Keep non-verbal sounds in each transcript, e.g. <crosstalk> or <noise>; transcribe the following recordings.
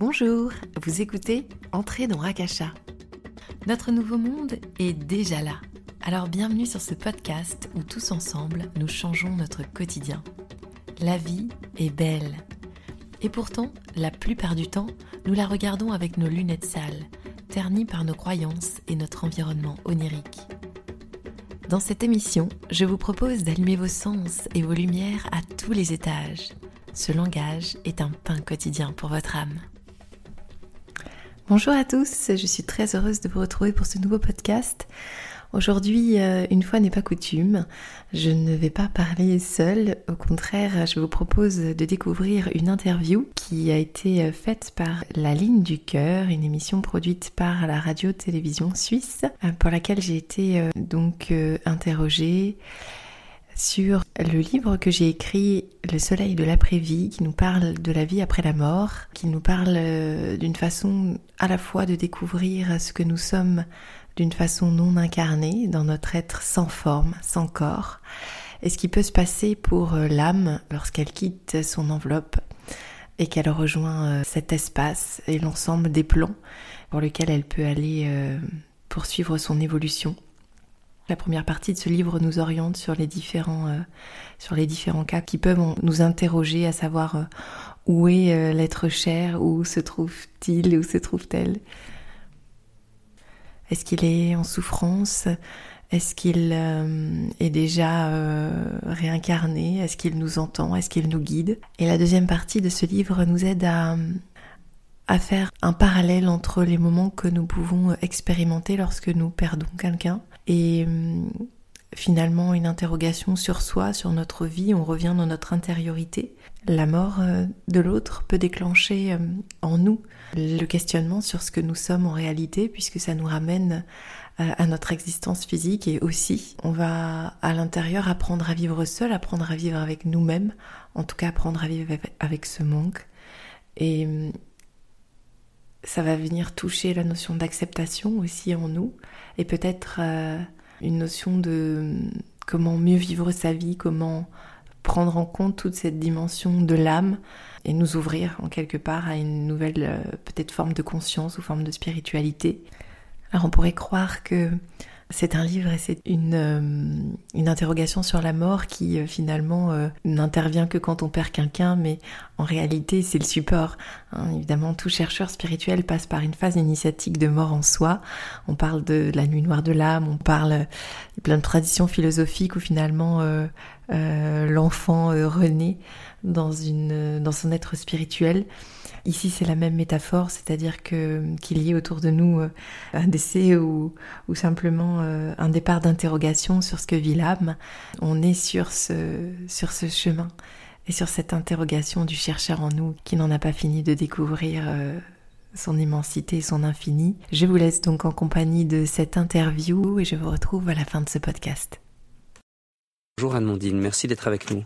Bonjour, vous écoutez Entrez dans Rakasha. Notre nouveau monde est déjà là. Alors bienvenue sur ce podcast où tous ensemble nous changeons notre quotidien. La vie est belle. Et pourtant, la plupart du temps, nous la regardons avec nos lunettes sales, ternies par nos croyances et notre environnement onirique. Dans cette émission, je vous propose d'allumer vos sens et vos lumières à tous les étages. Ce langage est un pain quotidien pour votre âme. Bonjour à tous, je suis très heureuse de vous retrouver pour ce nouveau podcast. Aujourd'hui, euh, une fois n'est pas coutume, je ne vais pas parler seule. Au contraire, je vous propose de découvrir une interview qui a été euh, faite par La Ligne du Cœur, une émission produite par la radio-télévision suisse, euh, pour laquelle j'ai été donc interrogée sur le livre que j'ai écrit, Le soleil de l'après-vie, qui nous parle de la vie après la mort, qui nous parle euh, d'une façon à la fois de découvrir ce que nous sommes d'une façon non incarnée, dans notre être sans forme, sans corps, et ce qui peut se passer pour euh, l'âme lorsqu'elle quitte son enveloppe et qu'elle rejoint euh, cet espace et l'ensemble des plans pour lesquels elle peut aller poursuivre son évolution. La première partie de ce livre nous oriente sur les différents, euh, sur les différents cas qui peuvent nous interroger à savoir euh, où est euh, l'être cher, où se trouve-t-il, où se trouve-t-elle? Est-ce qu'il est en souffrance? Est-ce qu'il est déjà réincarné? Est-ce qu'il nous entend? Est-ce qu'il nous guide? Et la deuxième partie de ce livre nous aide à, à faire un parallèle entre les moments que nous pouvons expérimenter lorsque nous perdons quelqu'un et hum, finalement une interrogation sur soi, sur notre vie, on revient dans notre intériorité. La mort euh, de l'autre peut déclencher hum, en nous le questionnement sur ce que nous sommes en réalité, puisque ça nous ramène euh, à notre existence physique et aussi on va à l'intérieur apprendre à vivre seul, apprendre à vivre avec nous-mêmes, en tout cas apprendre à vivre avec ce manque. Et ça va venir toucher la notion d'acceptation aussi en nous et peut-être euh, une notion de comment mieux vivre sa vie, comment prendre en compte toute cette dimension de l'âme et nous ouvrir en quelque part à une nouvelle euh, peut-être forme de conscience ou forme de spiritualité. Alors on pourrait croire que c'est un livre et c'est une, euh, une interrogation sur la mort qui euh, finalement euh, n'intervient que quand on perd quelqu'un, mais en réalité c'est le support. Hein. Évidemment, tout chercheur spirituel passe par une phase initiatique de mort en soi. On parle de la nuit noire de l'âme, on parle de plein de traditions philosophiques où finalement l'enfant renaît dans, une, dans son être spirituel. Ici, c'est la même métaphore, c'est-à-dire que qu'il y ait autour de nous euh, un décès ou, ou simplement euh, un départ d'interrogation sur ce que vit l'âme, on est sur ce, sur ce chemin et sur cette interrogation du chercheur en nous qui n'en a pas fini de découvrir euh, son immensité son infini. Je vous laisse donc en compagnie de cette interview et je vous retrouve à la fin de ce podcast. Bonjour Anne-Mondine, merci d'être avec nous.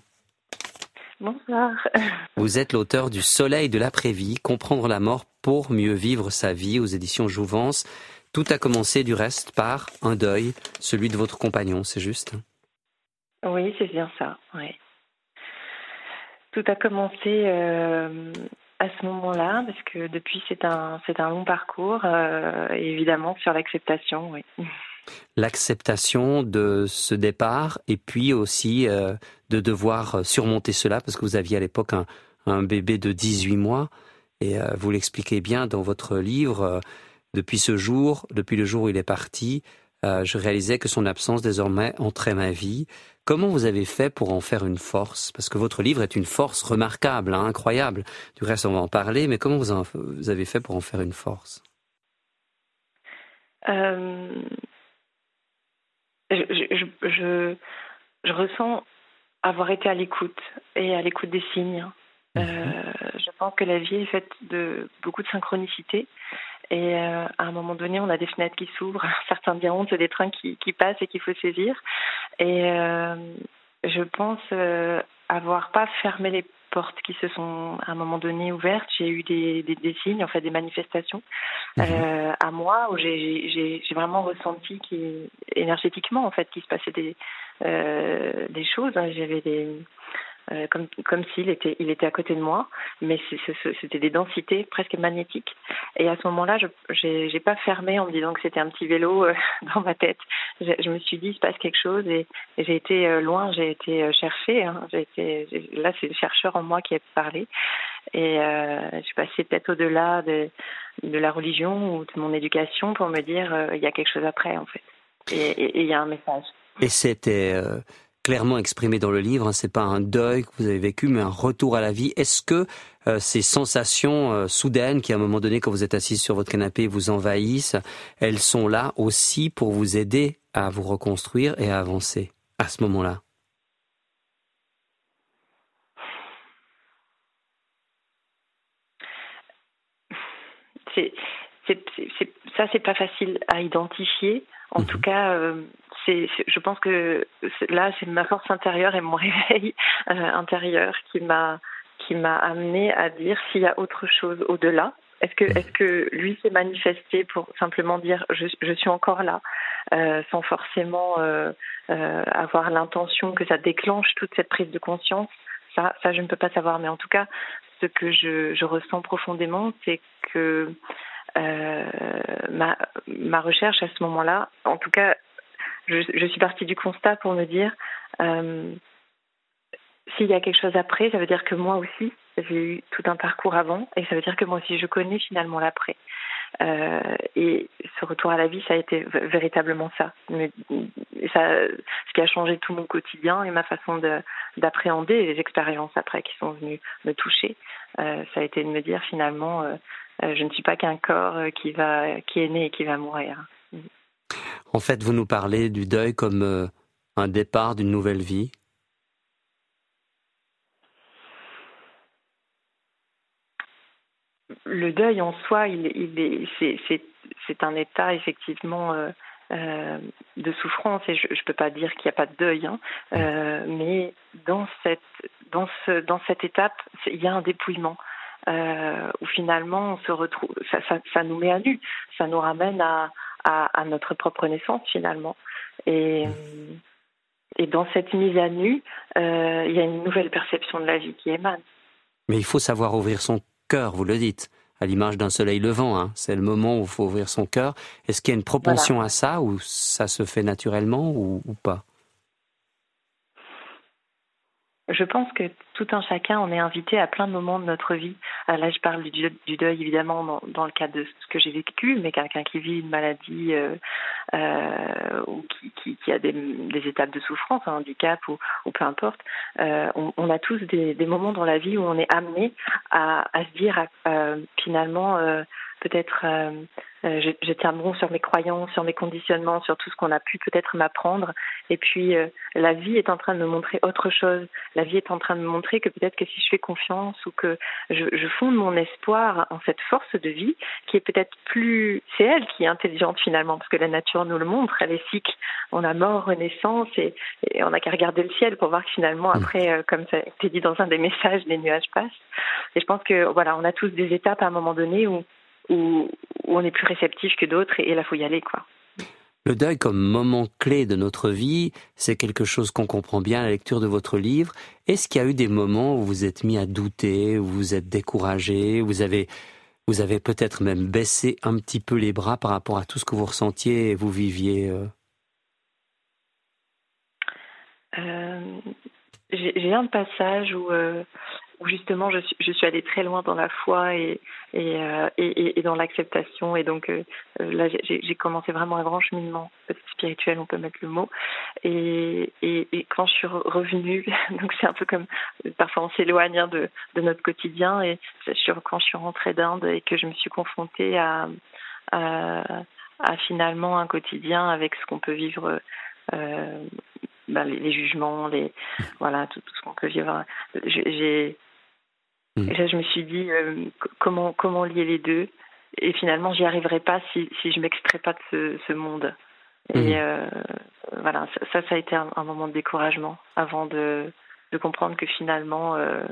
Bonsoir. <laughs> Vous êtes l'auteur du Soleil de l'après-vie, comprendre la mort pour mieux vivre sa vie aux éditions Jouvence. Tout a commencé du reste par un deuil, celui de votre compagnon, c'est juste? Oui, c'est bien ça, oui. Tout a commencé euh, à ce moment-là, parce que depuis c'est un, c'est un long parcours, euh, évidemment sur l'acceptation, oui. <laughs> l'acceptation de ce départ et puis aussi euh, de devoir surmonter cela parce que vous aviez à l'époque un, bébé de 18 mois et euh, vous l'expliquez bien dans votre livre. Euh, depuis ce jour, depuis le jour où il est parti, je réalisais que son absence désormais entrait ma vie. Comment vous avez fait pour en faire une force? Parce que votre livre est une force remarquable, hein, incroyable. Du reste, on va en parler, mais comment vous, vous avez fait pour en faire une force? Je, je, je, ressens avoir été à l'écoute et à l'écoute des signes. Mhm. Euh, je pense que la vie est faite de beaucoup de synchronicité. Et euh, à un moment donné, on a des fenêtres qui s'ouvrent. <laughs> Certains diront c'est des trains qui, qui, passent et qu'il faut saisir. Et euh, je pense avoir pas fermé les portes qui se sont à un moment donné ouvertes. J'ai eu des, des, signes, en fait, des manifestations mhm. euh, à moi où j'ai vraiment ressenti énergétiquement en fait qu'il se passait des euh, des choses. J'avais des euh, comme comme s'il était il était à côté de moi, mais c'était des densités presque magnétiques. Et à ce moment-là, je j'ai pas fermé en me disant que c'était un petit vélo euh, <laughs> dans ma tête. Je, me suis dit il se passe quelque chose et, j'ai été euh, loin, j'ai été chercher. Hein, là c'est le chercheur en moi qui a parlé et je suis passée peut-être au-delà de de la religion ou de mon éducation pour me dire il y a quelque chose après en fait et il y a un message. Et c'était clairement exprimé dans le livre. Hein, c'est pas un deuil que vous avez vécu, mais un retour à la vie. Est-ce que euh, ces sensations euh, soudaines qui, à un moment donné, quand vous êtes assis sur votre canapé, vous envahissent, elles sont là aussi pour vous aider à vous reconstruire et à avancer à ce moment-là? C'est, ça, c'est pas facile à identifier. En tout mhm. cas, euh, je pense que là, c'est ma force intérieure et mon <laughs> réveil euh, intérieur qui m'a qui m'a amené à dire s'il y a autre chose au-delà. Est-ce que, est-ce que lui s'est manifesté pour simplement dire je, je suis encore là, euh, sans forcément euh, avoir l'intention que ça déclenche toute cette prise de conscience? Ça, ça je ne peux pas savoir. Mais en tout cas, ce que je, je ressens profondément, c'est que ma, ma recherche à ce moment-là, en tout cas je, je, suis partie du constat pour me dire euh, s'il y a quelque chose après, ça veut dire que moi aussi, j'ai eu tout un parcours avant, et ça veut dire que moi aussi, je connais finalement l'après. Euh, et ce retour à la vie, ça a été véritablement ça. Ça. Ce qui a changé tout mon quotidien et ma façon d'appréhender les expériences après qui sont venues me toucher, euh, ça a été de me dire finalement, je ne suis pas qu'un corps qui va, qui est né et qui va mourir. En fait, vous nous parlez du deuil comme euh, un départ d'une nouvelle vie. Le deuil en soi, il, il c'est, un état effectivement euh, euh, de souffrance et je ne peux pas dire qu'il n'y a pas de deuil, hein, mais dans cette, dans, ce, dans cette étape, il y a un dépouillement. où finalement on se retrouve, ça, ça, nous met à nu, ça nous ramène à, à, notre propre naissance finalement. Et, et dans cette mise à nu, euh, il y a une nouvelle perception de la vie qui émane. Mais il faut savoir ouvrir son cœur, vous le dites, à l'image d'un soleil levant. Hein. C'est le moment où il faut ouvrir son cœur. Est-ce qu'il y a une propension à ça, ou ça se fait naturellement, ou pas? Je pense que tout un chacun, on est invité à plein de moments de notre vie. Euh, là, je parle du, deuil, évidemment, dans, le cadre de ce que j'ai vécu, mais quelqu'un qui vit une maladie euh, euh, ou qui, qui, qui a des, des, étapes de souffrance, un handicap ou, ou peu importe, euh, on, on, a tous des, des, moments dans la vie où on est amené à, à se dire euh, finalement peut-être euh, euh, je, je, tiens bon sur mes croyances, sur mes conditionnements, sur tout ce qu'on a pu peut-être m'apprendre. Et puis euh, la vie est en train de me montrer autre chose. La vie est en train de me montrer que peut-être que si je fais confiance ou que je, je fonde mon espoir en cette force de vie qui est peut-être plus, c'est elle qui est intelligente finalement parce que la nature nous le montre. Elle est cycle. On a mort, renaissance et, et on n'a qu'à regarder le ciel pour voir que finalement mmh. après, comme ça a été dit dans un des messages, les nuages passent. Et je pense que voilà, on a tous des étapes à un moment donné où où, on est plus réceptif que d'autres et, là, il faut y aller, quoi. Le deuil comme moment clé de notre vie, c'est quelque chose qu'on comprend bien à la lecture de votre livre. Est-ce qu'il y a eu des moments où vous êtes mis à douter, où vous êtes découragé, vous avez, vous avez peut-être même baissé un petit peu les bras par rapport à tout ce que vous ressentiez et vous viviez euh? Euh, J'ai un passage où, euh, où justement je suis, je allée très loin dans la foi et, euh, dans l'acceptation. Et donc euh, là, j'ai commencé vraiment un grand cheminement spirituel, on peut mettre le mot. Et, quand je suis revenue, <laughs> donc c'est un peu comme parfois on s'éloigne hein, de, notre quotidien. Et quand je suis rentrée d'Inde et que je me suis confrontée à, finalement un quotidien avec ce qu'on peut vivre. Euh, les, les, jugements, les voilà tout, tout ce qu'on peut vivre. J'ai Mm. Et là, je me suis dit euh, comment comment lier les deux? Et finalement, j'y arriverai pas si si je m'extrais pas de ce, ce monde. Et mm. euh, voilà, ça, ça a été un, un, moment de découragement avant de de comprendre que finalement, euh,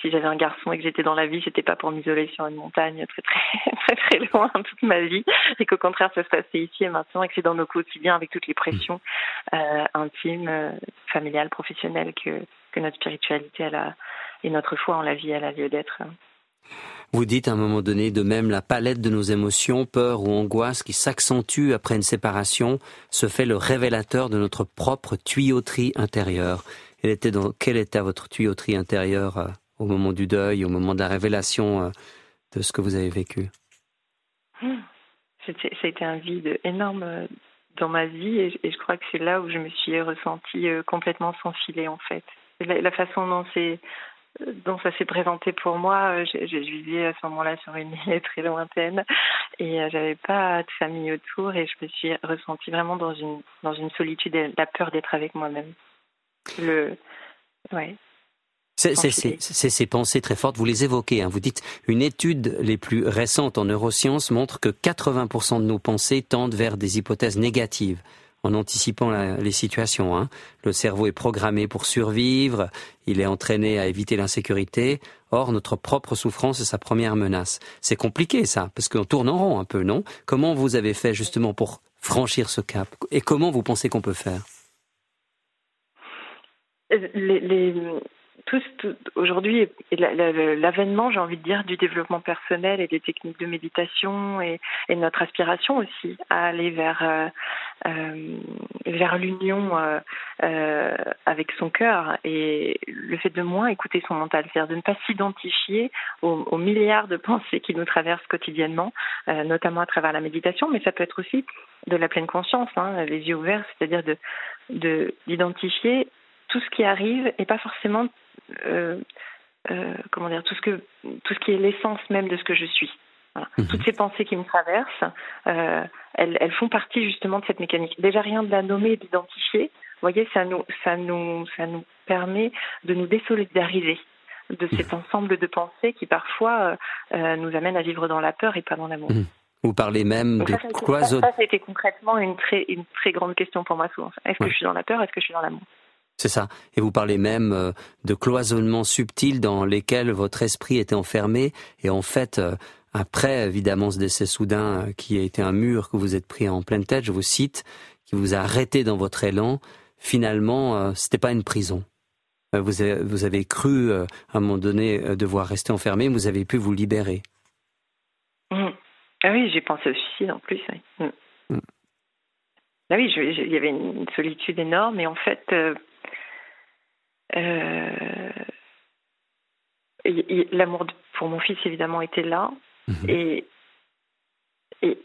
si j'avais un garçon et que j'étais dans la vie, c'était pas pour m'isoler sur une montagne très très <laughs> très très loin toute ma vie, et qu'au contraire ça se passait ici et maintenant, et que c'est dans nos quotidiens avec toutes les pressions intimes, familiales, professionnelles que que notre spiritualité elle a, et notre foi en la vie elle a lieu d'être. Vous dites à un moment donné, de même, la palette de nos émotions, peur ou angoisse qui s'accentue après une séparation, se fait le révélateur de notre propre tuyauterie intérieure. Elle était dans, quelle était votre tuyauterie intérieure euh, au moment du deuil, au moment de la révélation euh, de ce que vous avez vécu? Ça a été un vide énorme euh, dans ma vie et, je crois que c'est là où je me suis ressentie complètement sans filet en fait. La, façon dont c'est dont ça s'est présenté pour moi, je, vivais à ce moment-là sur une île <laughs> très lointaine et j'avais pas de famille autour et je me suis ressentie vraiment dans une dans une solitude et la peur d'être avec moi-même. Le ouais. C'est ces pensées très fortes, vous les évoquez. Hein. Vous dites, une étude les plus récentes en neurosciences montre que 80% de nos pensées tendent vers des hypothèses négatives en anticipant les situations. Hein. Le cerveau est programmé pour survivre, il est entraîné à éviter l'insécurité. Or, notre propre souffrance est sa première menace. C'est compliqué ça, parce qu'on tourne en rond un peu, non? Comment vous avez fait justement pour franchir ce cap? Et comment vous pensez qu'on peut faire? Les, aujourd'hui, l'avènement, j'ai envie de dire, du développement personnel et des techniques de méditation et, notre aspiration aussi à aller vers euh, euh vers l'union euh, avec son cœur. Et le fait de moins écouter son mental, c'est-à-dire de ne pas s'identifier aux, milliards de pensées qui nous traversent quotidiennement, notamment à travers la méditation, mais ça peut être aussi de la pleine conscience, hein, les yeux ouverts, c'est-à-dire de d'identifier tout ce qui arrive et pas forcément comment dire tout ce que tout ce qui est l'essence même de ce que je suis. Mhm. Toutes ces pensées qui me traversent, euh, elles, elles, font partie justement de cette mécanique. Déjà rien de la nommer et d'identifier, vous voyez, ça nous ça nous ça nous permet de nous désolidariser de mhm. cet ensemble de pensées qui parfois euh, nous amènent à vivre dans la peur et pas dans l'amour. Mhm. Vous parlez même de quoi Ça, ça, a été concrètement une très, une très grande question pour moi souvent. Est-ce que je suis dans la peur Est-ce que je suis dans l'amour? C'est ça. Et vous parlez même euh, de cloisonnements subtils dans lesquels votre esprit était enfermé. Et en fait, euh, après, évidemment, ce décès soudain euh, qui a été un mur que vous êtes pris en pleine tête, je vous cite, qui vous a arrêté dans votre élan, finalement, c'était pas une prison. Vous avez, vous avez cru, à un moment donné, devoir rester enfermé, mais vous avez pu vous libérer. Mmh. Ah oui, j'ai pensé au suicide en plus. Mmh. Mmh. Ah oui, il y avait une solitude énorme et en fait, euh, l'amour pour mon fils, évidemment, était là. Mhm. Et, et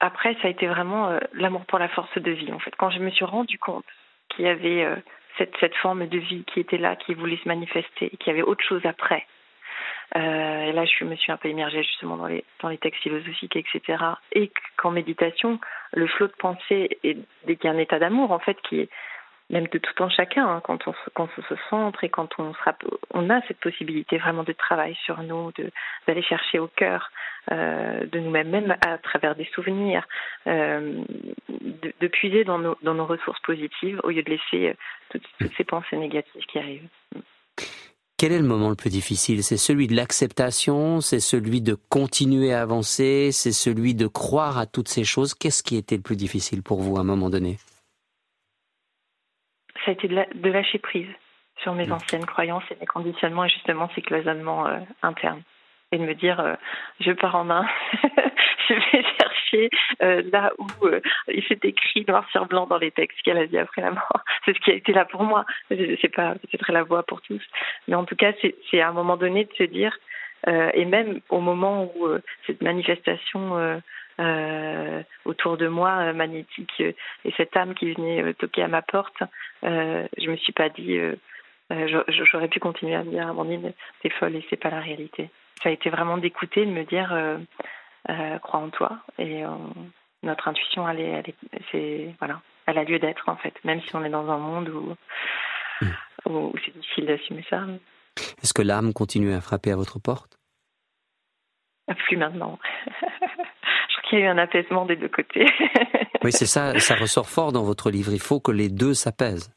après, ça a été vraiment euh, l'amour pour la force de vie, en fait. Quand je me suis rendu compte qu'il y avait euh, cette, cette forme de vie qui était là, qui voulait se manifester, qu'il y avait autre chose après. et là, je me suis un peu immergée justement dans les, dans les textes philosophiques, etc. Et qu'en méditation, le flot de pensée est, dès qu'il y a un état d'amour, en fait, qui est, même de tout en chacun, hein, quand, on, quand on se centre et quand on, sera, on a cette possibilité vraiment de travail sur nous, d'aller chercher au cœur euh, de nous-mêmes, même à travers des souvenirs, euh, de, puiser dans nos, ressources positives au lieu de laisser euh, toutes ces pensées négatives qui arrivent. Quel est le moment le plus difficile? C'est celui de l'acceptation, c'est celui de continuer à avancer, c'est celui de croire à toutes ces choses. Qu'est-ce qui était le plus difficile pour vous à un moment donné? Ça a été de, lâcher prise sur mes mmh. anciennes croyances et mes conditionnements et justement ces cloisonnements euh, internes. Et de me dire, euh, je pars en main, <laughs> je vais chercher euh, là où il s'est écrit noir sur blanc dans les textes qu'elle a dit après la mort. <laughs> C'est ce qui a été là pour moi. C'est pas peut-être la voix pour tous, mais en tout cas, c'est à un moment donné de se dire, et même au moment où cette manifestation euh, autour de moi euh, magnétique euh, et cette âme qui venait toquer à ma porte, je me suis pas dit j'aurais pu continuer à me dire Amandine t'es folle et c'est pas la réalité. Ça a été vraiment d'écouter, de me dire crois en toi et notre intuition elle est, elle c'est voilà elle a lieu d'être en fait même si on est dans un monde où, mmh. où c'est difficile d'assumer ça. Est-ce que l'âme continue à frapper à votre porte? Plus maintenant. <laughs> qu'il y a eu un apaisement des deux côtés. oui, c'est ça, ça ressort fort dans votre livre. Il faut que les deux s'apaisent.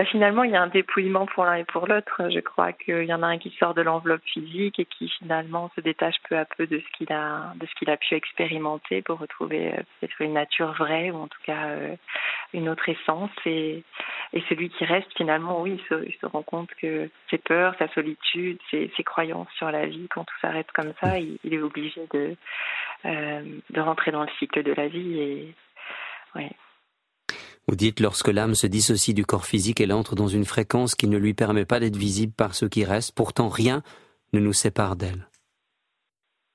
Bah, finalement, il y a un dépouillement pour l'un et pour l'autre. Je crois qu'il y en a un qui sort de l'enveloppe physique et qui finalement se détache peu à peu de ce qu'il a, de ce qu'il a pu expérimenter pour retrouver euh, peut-être une nature vraie ou en tout cas euh, une autre essence. Et celui qui reste, finalement, oui, il se, rend compte que ses peurs, sa solitude, ses, croyances sur la vie, quand tout s'arrête comme ça, il, est obligé de, euh, de rentrer dans le cycle de la vie. Et. Vous dites, lorsque l'âme se dissocie du corps physique, elle entre dans une fréquence qui ne lui permet pas d'être visible par ceux qui restent. Pourtant, rien ne nous sépare d'elle.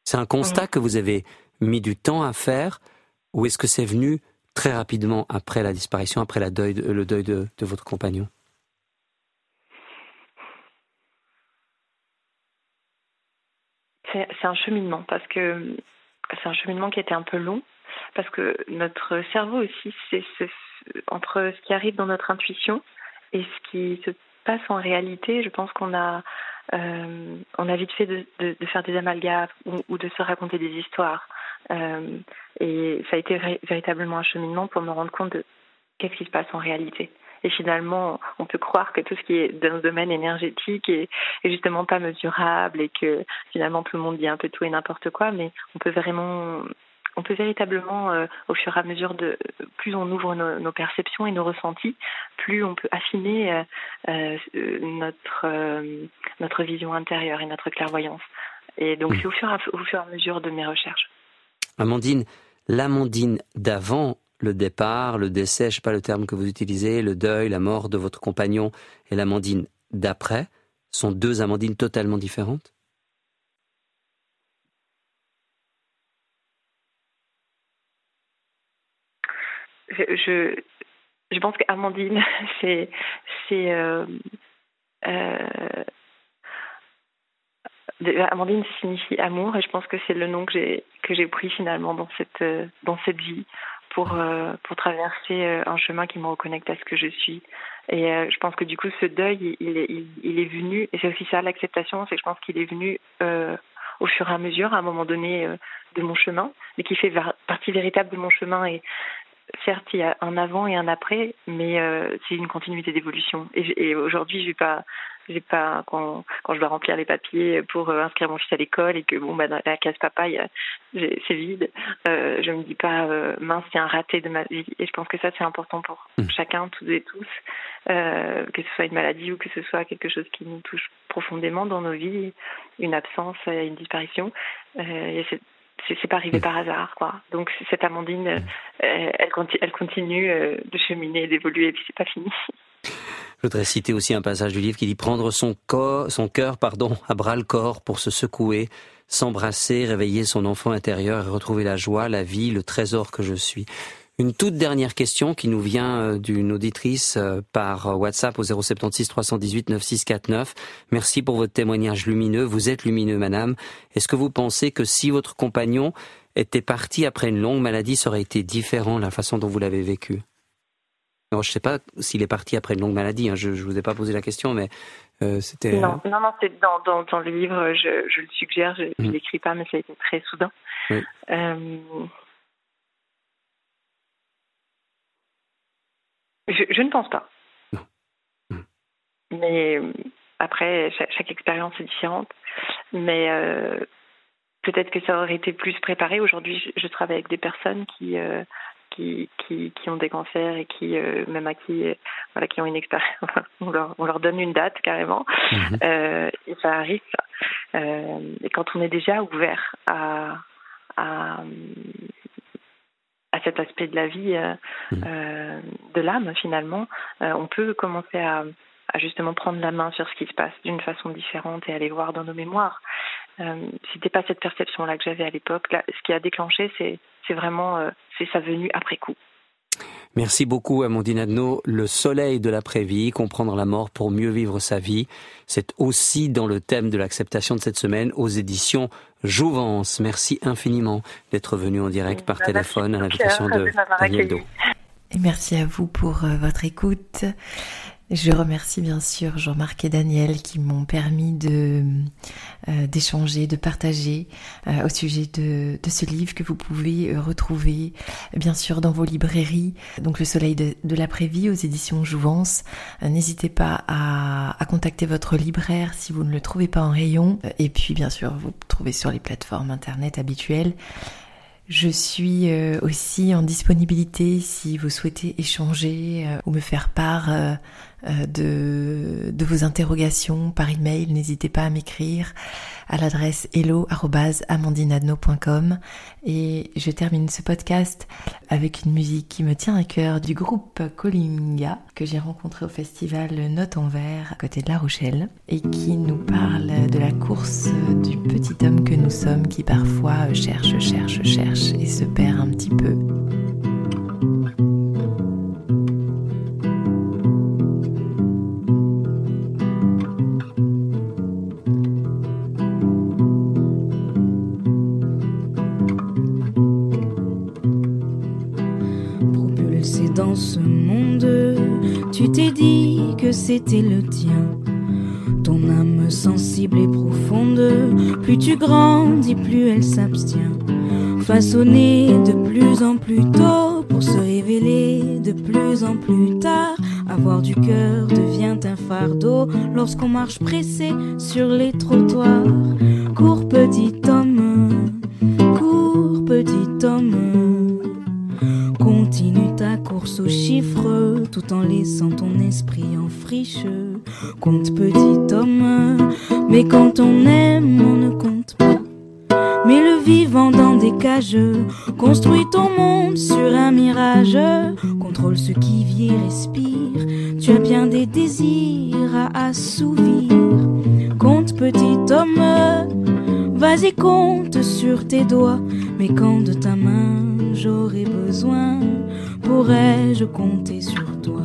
C'est un constat que vous avez mis du temps à faire, ou est-ce que c'est venu très rapidement après la disparition, après la deuil, le deuil de, votre compagnon? C'est un cheminement, parce que c'est un cheminement qui était un peu long, parce que notre cerveau aussi, c'est entre ce qui arrive dans notre intuition et ce qui se passe en réalité, je pense qu'on a, euh, a vite fait de, faire des amalgames ou, de se raconter des histoires. Euh, et ça a été véritablement un cheminement pour me rendre compte de qu'est-ce qui se passe en réalité. Et finalement, on peut croire que tout ce qui est dans le domaine énergétique est, est, justement pas mesurable et que finalement tout le monde dit un peu tout et n'importe quoi, mais on peut vraiment on peut véritablement, euh, au fur et à mesure de, plus on ouvre nos, perceptions et nos ressentis, plus on peut affiner euh, euh, notre notre vision intérieure et notre clairvoyance. Et donc c'est au fur, au fur et à mesure de mes recherches. Amandine, l'Amandine d'avant le départ, le décès, je sais pas le terme que vous utilisez, le deuil, la mort de votre compagnon, et l'Amandine d'après, sont deux Amandines totalement différentes? Je, pense qu'Amandine, <laughs> c'est, c'est euh, euh, Amandine signifie amour et je pense que c'est le nom que j'ai que j'ai pris finalement dans cette dans cette vie pour euh, pour traverser un chemin qui me reconnecte à ce que je suis. Et je pense que du coup ce deuil il est il, est venu et c'est aussi ça l'acceptation c'est que je pense qu'il est venu au fur et à mesure à un moment donné de mon chemin mais qui fait partie véritable de mon chemin certes, il y a un avant et un après, mais euh, c'est une continuité d'évolution. Et, et aujourd'hui, je vais pas, j'ai pas quand, quand je dois remplir les papiers pour euh, inscrire mon fils à l'école et que bon bah dans la case papa c'est vide euh, je me dis pas euh, mince c'est un raté de ma vie et je pense que ça c'est important pour mmh. chacun toutes et tous que ce soit une maladie ou que ce soit quelque chose qui nous touche profondément dans nos vies une absence une disparition euh, c'est pas arrivé mm. par hasard, quoi. Donc cette Amandine, mm. euh, elle, elle, continue euh, de cheminer, d'évoluer, et puis c'est pas fini. Je voudrais citer aussi un passage du livre qui dit prendre son corps, son cœur, pardon, à bras le corps pour se secouer, s'embrasser, réveiller son enfant intérieur et retrouver la joie, la vie, le trésor que je suis. Une toute dernière question qui nous vient euh, d'une auditrice euh, par euh, WhatsApp au 076 318 9649. Merci pour votre témoignage lumineux. Vous êtes lumineux, madame. Est-ce que vous pensez que si votre compagnon était parti après une longue maladie, ça aurait été différent la façon dont vous l'avez vécu? Je ne sais pas s'il est parti après une longue maladie. Hein. Je ne vous ai pas posé la question, mais c'était. Non, non, non c'est dans, dans, le livre, je, je le suggère, je ne mmh. l'écris pas, mais ça a été très soudain. Oui. Je, ne pense pas. Hmm. Mais euh, après, chaque, expérience est différente. Mais euh, peut-être que ça aurait été plus préparé. Aujourd'hui, je, travaille avec des personnes qui, euh, qui, qui, qui, ont des cancers et qui, même à qui, voilà, qui ont une expérience. <laughs> on, leur, on leur donne une date carrément. Mhm. et ça arrive. et quand on est déjà ouvert à à cet aspect de la vie euh, mmh. euh, de l'âme finalement, euh, on peut commencer à, justement prendre la main sur ce qui se passe d'une façon différente et aller voir dans nos mémoires. Euh, C'était pas cette perception-là que j'avais à l'époque. Ce qui a déclenché, c'est vraiment c'est sa venue après coup. Merci beaucoup, Amandine Adno. Le soleil de l'après-vie, comprendre la mort pour mieux vivre sa vie, c'est aussi dans le thème de l'acceptation de cette semaine aux éditions Jouvence. Merci infiniment d'être venu en direct par téléphone à l'invitation de Daniel Do. Et merci à vous pour euh, votre écoute. Je remercie bien sûr Jean-Marc et Daniel qui m'ont permis euh, d'échanger, de partager euh, au sujet de, ce livre que vous pouvez euh, retrouver bien sûr dans vos librairies. Donc Le Soleil de, l'après-vie aux éditions Jouvence. N'hésitez pas à, contacter votre libraire si vous ne le trouvez pas en rayon. Et puis bien sûr vous trouvez sur les plateformes internet habituelles. Je suis aussi en disponibilité si vous souhaitez échanger ou me faire part de, de vos interrogations par email. N'hésitez pas à m'écrire à l'adresse hello.amandinadno.com et je termine ce podcast avec une musique qui me tient à cœur du groupe Colinga que j'ai rencontré au festival Note en Vert à côté de La Rochelle et qui nous parle de la course du petit homme que nous sommes qui parfois cherche, cherche, cherche et se perd un petit peu. C'était le tien. Ton âme sensible et profonde, plus tu grandis, plus elle s'abstient. Façonnée de plus en plus tôt pour se révéler de plus en plus tard. Avoir du cœur devient un fardeau lorsqu'on marche pressé sur les trottoirs. Cours petit laissant ton esprit en friche. Compte petit homme, mais quand on aime, on ne compte pas. Mais le vivant dans des cages, construis ton monde sur un mirage. Contrôle ce qui vit et respire. Tu as bien des désirs à assouvir. Compte petit homme, vas-y compte sur tes doigts. Mais quand de ta main j'aurais besoin, pourrais-je compter sur toi?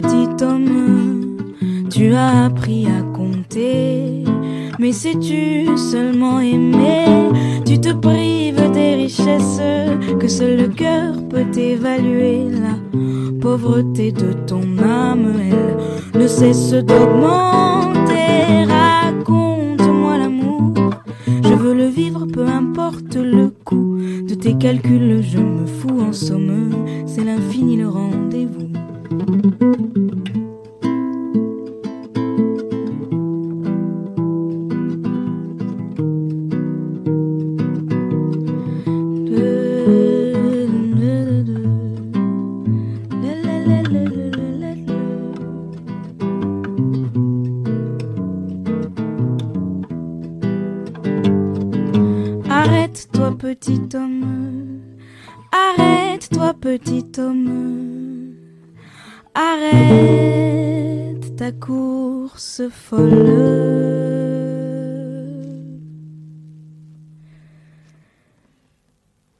Petit homme, tu as appris à compter. Mais sais-tu seulement aimer? Tu te prives des richesses que seul le cœur peut évaluer. La pauvreté de ton âme, elle ne cesse d'augmenter. Raconte-moi l'amour, je veux le vivre, peu importe le coût de tes calculs. Je me fous en somme, c'est l'infini le rendez-vous. Petit homme, arrête-toi petit homme, arrête ta course folle.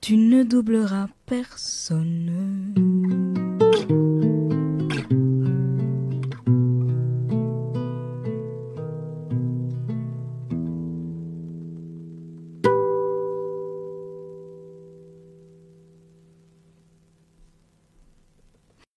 Tu ne doubleras personne.